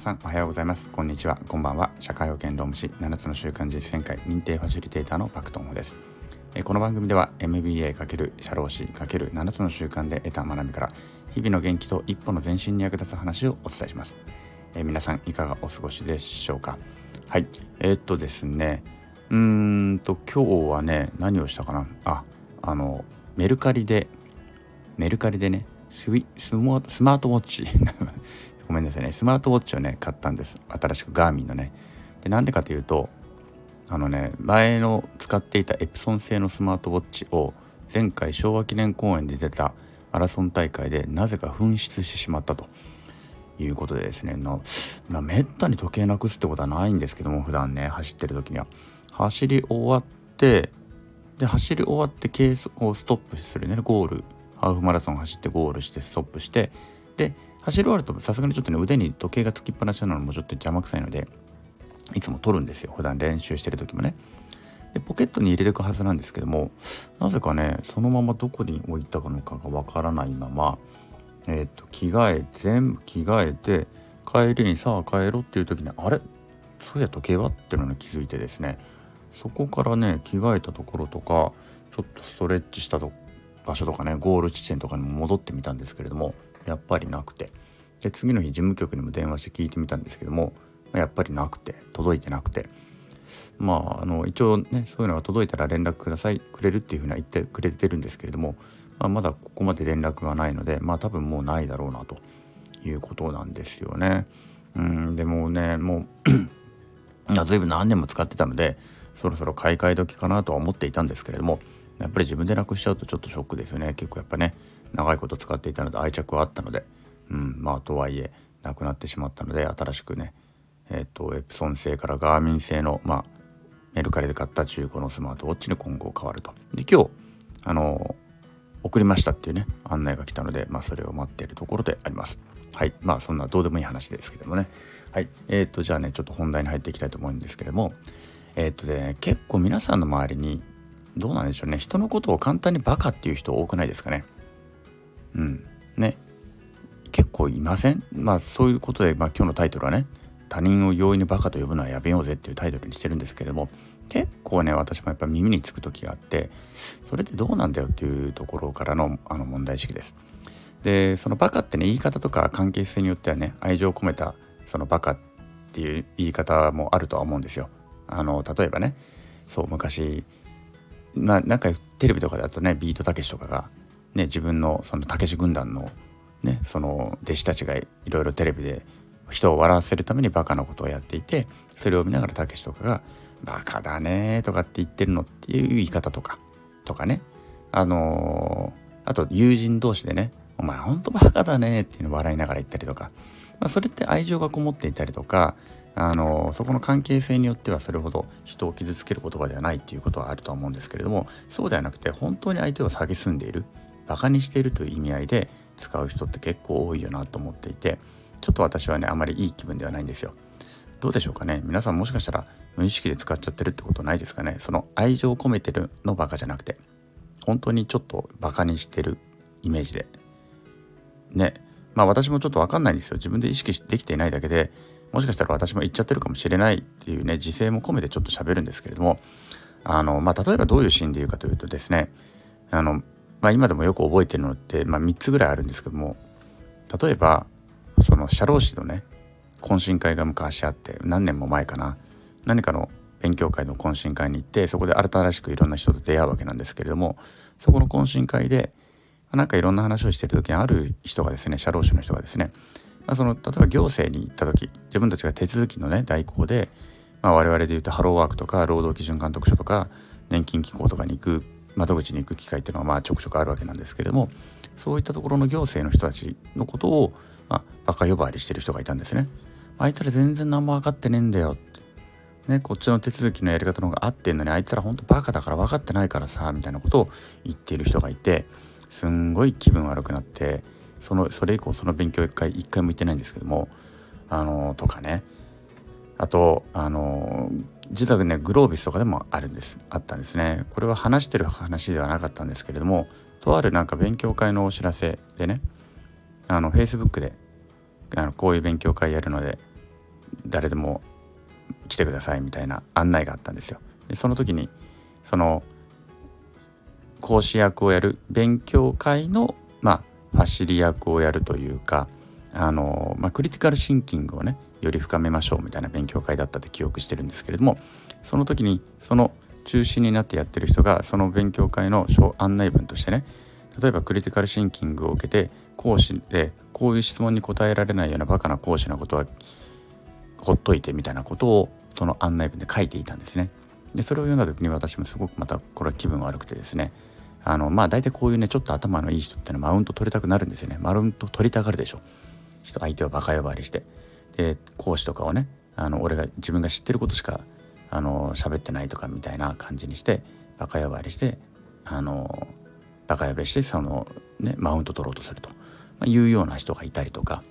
さんおはようございます。こんにちは。こんばんは。社会保険労務士7つの習慣実践会認定ファシリテーターのパクトンです。この番組では MBA× 社労士 ×7 つの習慣で得た学びから日々の元気と一歩の前進に役立つ話をお伝えします。え皆さんいかがお過ごしでしょうか？はい。えー、っとですね。うーんと今日はね何をしたかな？ああのメルカリでメルカリでねスマートウォッチごめんなさいね。スマートウォッチをね買ったんです。新しくガーミンのね。でなんでかというとあのね前の使っていたエプソン製のスマートウォッチを前回昭和記念公園で出たマラソン大会でなぜか紛失してしまったと。いうことでですね。の、まあ、めったに時計なくすってことはないんですけども普段ね走ってる時には。走り終わってで走り終わってケースをストップするね。ゴール。ハーフマラソン走ってゴールしてストップしてで走り終わるとさすがにちょっとね腕に時計がつきっぱなしなのもちょっと邪魔くさいのでいつも取るんですよ。普段練習してる時もね。でポケットに入れていくはずなんですけどもなぜかねそのままどこに置いたかのかがわからないままえっ、ー、と着替え全部着替えて帰りにさあ帰ろうっていう時にあれ？そうや時計は？っていうのに気づいてですね。そこからね着替えたところとかちょっとストレッチしたと場所とかねゴール地点とかにも戻ってみたんですけれどもやっぱりなくて。で次の日事務局にも電話して聞いてみたんですけどもやっぱりなくて届いてなくて。まああの一応ねそういうのが届いたら連絡くださいくれるっていうふうには言ってくれてるんですけれども、まあ、まだここまで連絡がないのでまあ多分もうないだろうなということなんですよね。うんでもねもう 随分何年も使ってたのでそろそろ買い替え時かなとは思っていたんですけれどもやっぱり自分でなくしちゃうとちょっとショックですよね。結構やっぱね長いこと使っていたので愛着はあったので、うん、まあとはいえなくなってしまったので新しくねえっ、ー、とエプソン製からガーミン製のまあメルカリで買った中古のスマートウォッチに今後変わると。で今日あの送りましたっていうね案内が来たので、まあ、それを待っているところであります。はいまあそんなどうでもいい話ですけどもね。はいえっ、ー、とじゃあねちょっと本題に入っていきたいと思うんですけれどもえっ、ー、とね結構皆さんの周りにどうなんでしょうね人のことを簡単にバカっていう人多くないですかね。うん。ね。結構いません？まあそういうことで、まあ、今日のタイトルはね他人を容易にバカと呼ぶのはやめようぜっていうタイトルにしてるんですけれども結構ね私もやっぱ耳につく時があってそれってどうなんだよっていうところからのあの問題意識です。でそのバカってね言い方とか関係性によってはね愛情を込めたそのバカっていう言い方もあるとは思うんですよ。あの例えばねそう昔まあなんかテレビとかだとねビートたけしとかがね、自分のそのたけし軍団の,、ね、その弟子たちがいろいろテレビで人を笑わせるためにバカなことをやっていてそれを見ながらたけしとかが「バカだね」とかって言ってるのっていう言い方とかとかね。あのー、あと友人同士でね「お前ほんとバカだね」っていうのを笑いながら言ったりとか、まあ、それって愛情がこもっていたりとかあのそこの関係性によってはそれほど人を傷つける言葉ではないっていうことはあると思うんですけれどもそうではなくて本当に相手を蔑んでいる。バカにしているという意味合いで使う人って結構多いよなと思っていてちょっと私はねあまりいい気分ではないんですよ。どうでしょうかね？皆さんもしかしたら無意識で使っちゃってるってことないですかね？その愛情を込めてるのバカじゃなくて本当にちょっとバカにしてるイメージで。ね。まあ私もちょっとわかんないんですよ。自分で意識できていないだけでもしかしたら私も言っちゃってるかもしれないっていうね自制も込めてちょっと喋るんですけれどもあのまあ例えばどういうシーンで言うかというとですねあのまあ、今でもよく覚えてるのって、まあ、3つぐらいあるんですけども例えばその社労士のね懇親会が昔あって何年も前かな何かの勉強会の懇親会に行ってそこで新しくいろんな人と出会うわけなんですけれどもそこの懇親会でなんかいろんな話をしてる時にある人がですね社労士の人がですね、まあ、その例えば行政に行った時自分たちが手続きのね代行で、まあ、我々で言うとハローワークとか労働基準監督署とか年金機構とかに行く窓口に行く機会っていうのはまあちょくちょくあるわけなんですけれどもそういったところの行政の人たちのことを、まあ、バカ呼ばわりしてる人がいたんですね。あいつら全然何も分かってねえんだよ。ね、こっちの手続きのやり方の方が合ってんのにあいつらほんとバカだから分かってないからさみたいなことを言っている人がいてすんごい気分悪くなってそのそれ以降その勉強一回一回も行ってないんですけどもあのとかねあとあの実はねグロービスとかでもあるんですあったんですねこれは話してる話ではなかったんですけれどもとあるなんか勉強会のお知らせでねあの Facebook であのこういう勉強会やるので誰でも来てくださいみたいな案内があったんですよ。でその時にその講師役をやる勉強会のまあファシリ役をやるというかあの、まあ、クリティカルシンキングをねより深めましょうみたいな勉強会だったって記憶してるんですけれどもその時にその中心になってやってる人がその勉強会の案内文としてね例えばクリティカルシンキングを受けて講師でこういう質問に答えられないようなバカな講師のことはほっといてみたいなことをその案内文で書いていたんですね。でそれを読んだ時に私もすごくまたこれは気分悪くてですねあのまあ大体こういうねちょっと頭のいい人ってのはマウント取りたくなるんですよねマウント取りたがるでしょ人相手をバカ呼ばわりしてで講師とかをねあの俺が自分が知ってることしかあの喋ってないとかみたいな感じにしてバカ呼ばわりしてあのバカ呼ばわりしてその、ね、マウント取ろうとすると、まあ、いうような人がいたりとか。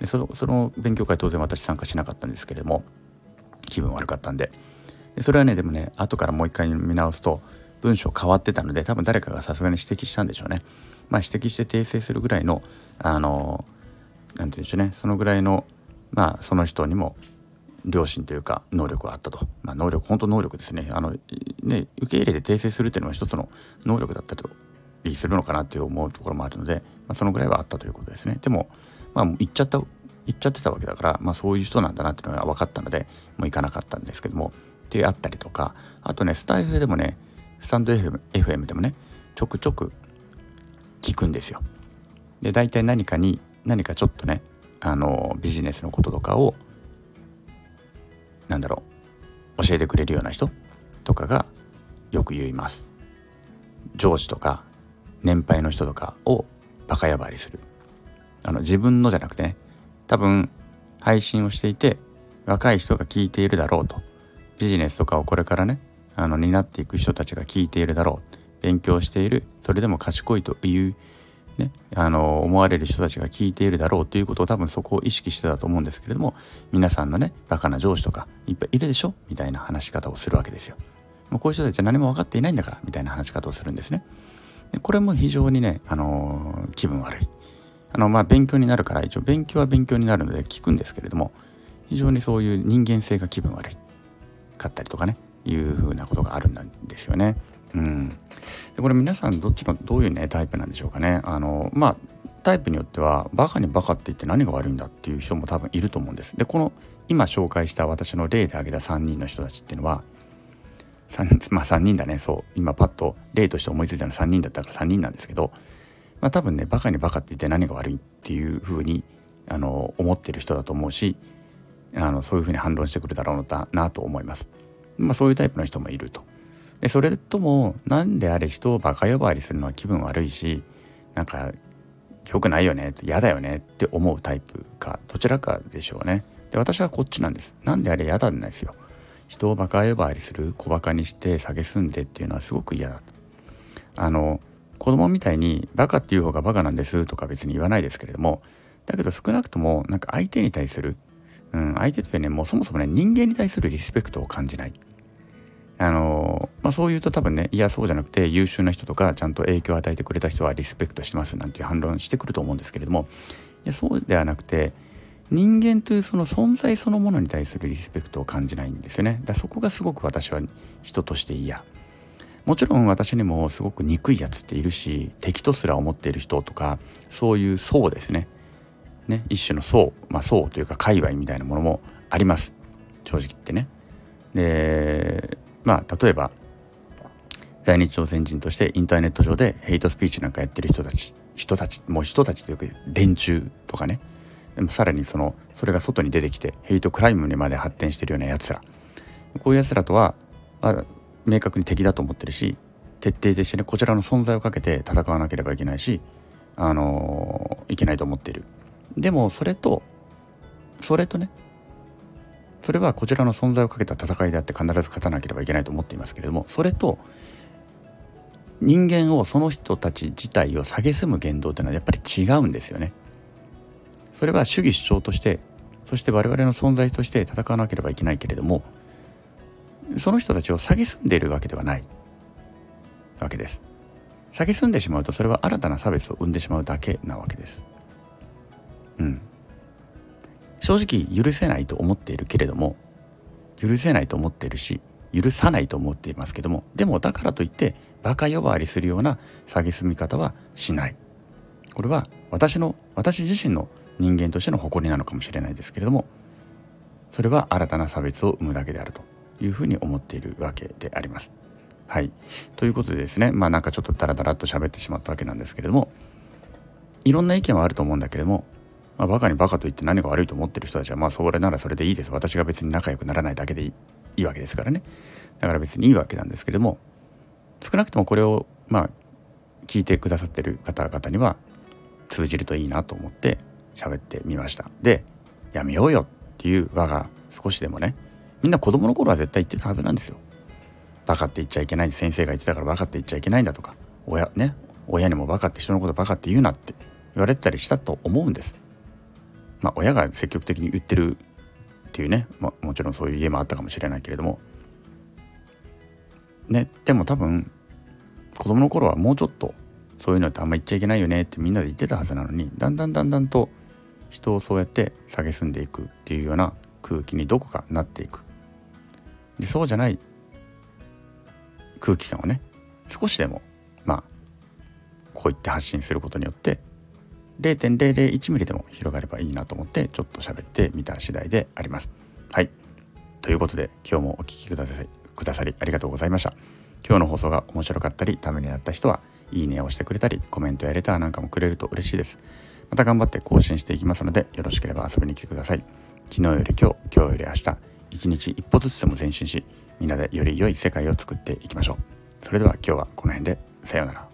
でそのその勉強会当然私参加しなかったんですけれども気分悪かったんで。でそれはねでもね後からもう一回見直すと文章変わってたので多分誰かがさすがに指摘したんでしょうね。まあ、指摘して訂正するぐらいのあの何て言うんでしょうね。そのぐらいのまあその人にも良心というか能力があったと、まあ、能力本当能力ですね。あのね受け入れて訂正するっていうのは一つの能力だったとするのかなって思うところもあるので、まあ、そのぐらいはあったということですね。でもまあ言っちゃった言っちゃってたわけだから、まあ、そういう人なんだなっていうのが分かったのでもう行かなかったんですけども。ってあったりとかあとねスタイフでもねスタンド FM, FM でもねちょくちょく聞くんですよ。で大体何かに何かちょっとねあのビジネスのこととかをなんだろう教えてくれるような人とかがよく言います。上司とか年配の人とかをバカ呼ばりする。あの自分のじゃなくてね多分配信をしていて若い人が聞いているだろうとビジネスとかをこれからねあの担っていく人たちが聞いているだろう勉強しているそれでも賢いという、ね、あの思われる人たちが聞いているだろうということを多分そこを意識してたと思うんですけれども皆さんのねバカな上司とかいっぱいいるでしょ？みたいな話し方をするわけですよ。もうこういう人たちは何も分かっていないんだからみたいな話し方をするんですね。でこれも非常にね、あのー、気分悪い。あのまあ勉強になるから一応勉強は勉強になるので聞くんですけれども非常にそういう人間性が気分悪いかったりとかねいうふうなことがあるんですよね。うん、でこれ皆さんどっちのどういうねタイプなんでしょうかね。あのまあタイプによってはバカにバカって言って何が悪いんだっていう人も多分いると思うんです。でこの今紹介した私の例で挙げた3人の人たちっていうのは3 まあ3人だねそう今パッと例として思いついたのは3人だったから3人なんですけど、まあ、多分ねバカにバカって言って何が悪いっていうふうにあの思ってる人だと思うしあのそういうふうに反論してくるだろうなと思います。まあ、そういうタイプの人もいると。でそれとも何であれ人をバカ呼ばわりするのは気分悪いしなんか良くないよね嫌だよねって思うタイプかどちらかでしょうね。で私はこっちなんです。なんであれ嫌なんですよ。人をバカ呼ばわりする小バカにして蔑んでっていうのはすごく嫌だ。あの子供みたいにバカっていう方がバカなんですとか別に言わないですけれどもだけど少なくともなんか相手に対する、うん、相手というねもうそもそもね人間に対するリスペクトを感じないあのまあ、そう言うと多分ねいやそうじゃなくて優秀な人とかちゃんと影響を与えてくれた人はリスペクトしてますなんていう反論してくると思うんですけれどもいやそうではなくて人間というその存在そのものに対するリスペクトを感じないんですよね。だそこがすごく私は人として嫌。もちろん私にもすごく憎いやつっているし敵とすら思っている人とかそういう層ですね。ね一種の層。まあ層というか界隈みたいなものもあります。正直言ってね。でまあ例えば在日朝鮮人としてインターネット上でヘイトスピーチなんかやってる人たち人たちもう人たちというか連中とかね。でもさらにそのそれが外に出てきてヘイトクライムにまで発展してるようなやつら。こういうやつらとは、まあ、明確に敵だと思ってるし徹底的にねこちらの存在をかけて戦わなければいけないしあのー、いけないと思っている。でもそれとそれとねそれはこちらの存在をかけた戦いであって必ず勝たなければいけないと思っていますけれどもそれと人間をその人たち自体を蔑む言動というのはやっぱり違うんですよね。それは主義主張としてそして我々の存在として戦わなければいけないけれどもその人たちを蔑んでいるわけではないわけです。蔑んでしまうとそれは新たな差別を生んでしまうだけなわけです。うん。正直許せないと思っているけれども許せないと思っているし許さないと思っていますけどもでもだからといってバカ呼ばわりするような蔑み方はしないこれは私の私自身の人間としての誇りなのかもしれないですけれどもそれは新たな差別を生むだけであるというふうに思っているわけであります。はい。ということでですね、まあなんかちょっとダラダラっと喋ってしまったわけなんですけれども、いろんな意見はあると思うんだけれども、まあ、バカにバカと言って何が悪いと思ってる人たちは、まあそれならそれでいいです。私が別に仲良くならないだけでいいわけですからね。だから別にいいわけなんですけども、少なくともこれを、まあ、聞いてくださってる方々には通じるといいなと思って喋ってみました。で、やめようよっていう輪が少しでもね、みんな子供の頃は絶対言ってたはずなんですよ。バカって言っちゃいけない先生が言ってたからバカって言っちゃいけないんだとか親ね親にもバカって人のことバカって言うなって言われてたりしたと思うんです。まあ親が積極的に言ってるっていうね、まあ、もちろんそういう家もあったかもしれないけれども。ねでも多分子供の頃はもうちょっとそういうのってあんま言っちゃいけないよねってみんなで言ってたはずなのにだんだんだんだんと人をそうやって蔑んでいくっていうような空気にどこかなっていく。でそうじゃない空気感をね少しでもまあこう言って発信することによって0.001ミリでも広がればいいなと思ってちょっと喋ってみた次第であります。はいということで今日もお聴きくださりくださりありがとうございました。今日の放送が面白かったりためになった人はいいねをしてくれたりコメントやレターなんかもくれると嬉しいです。また頑張って更新していきますのでよろしければ遊びに来てください。昨日より今日、今日より明日、一日一歩ずつでも前進し、みんなでより良い世界を作っていきましょう。それでは今日はこの辺で、さようなら。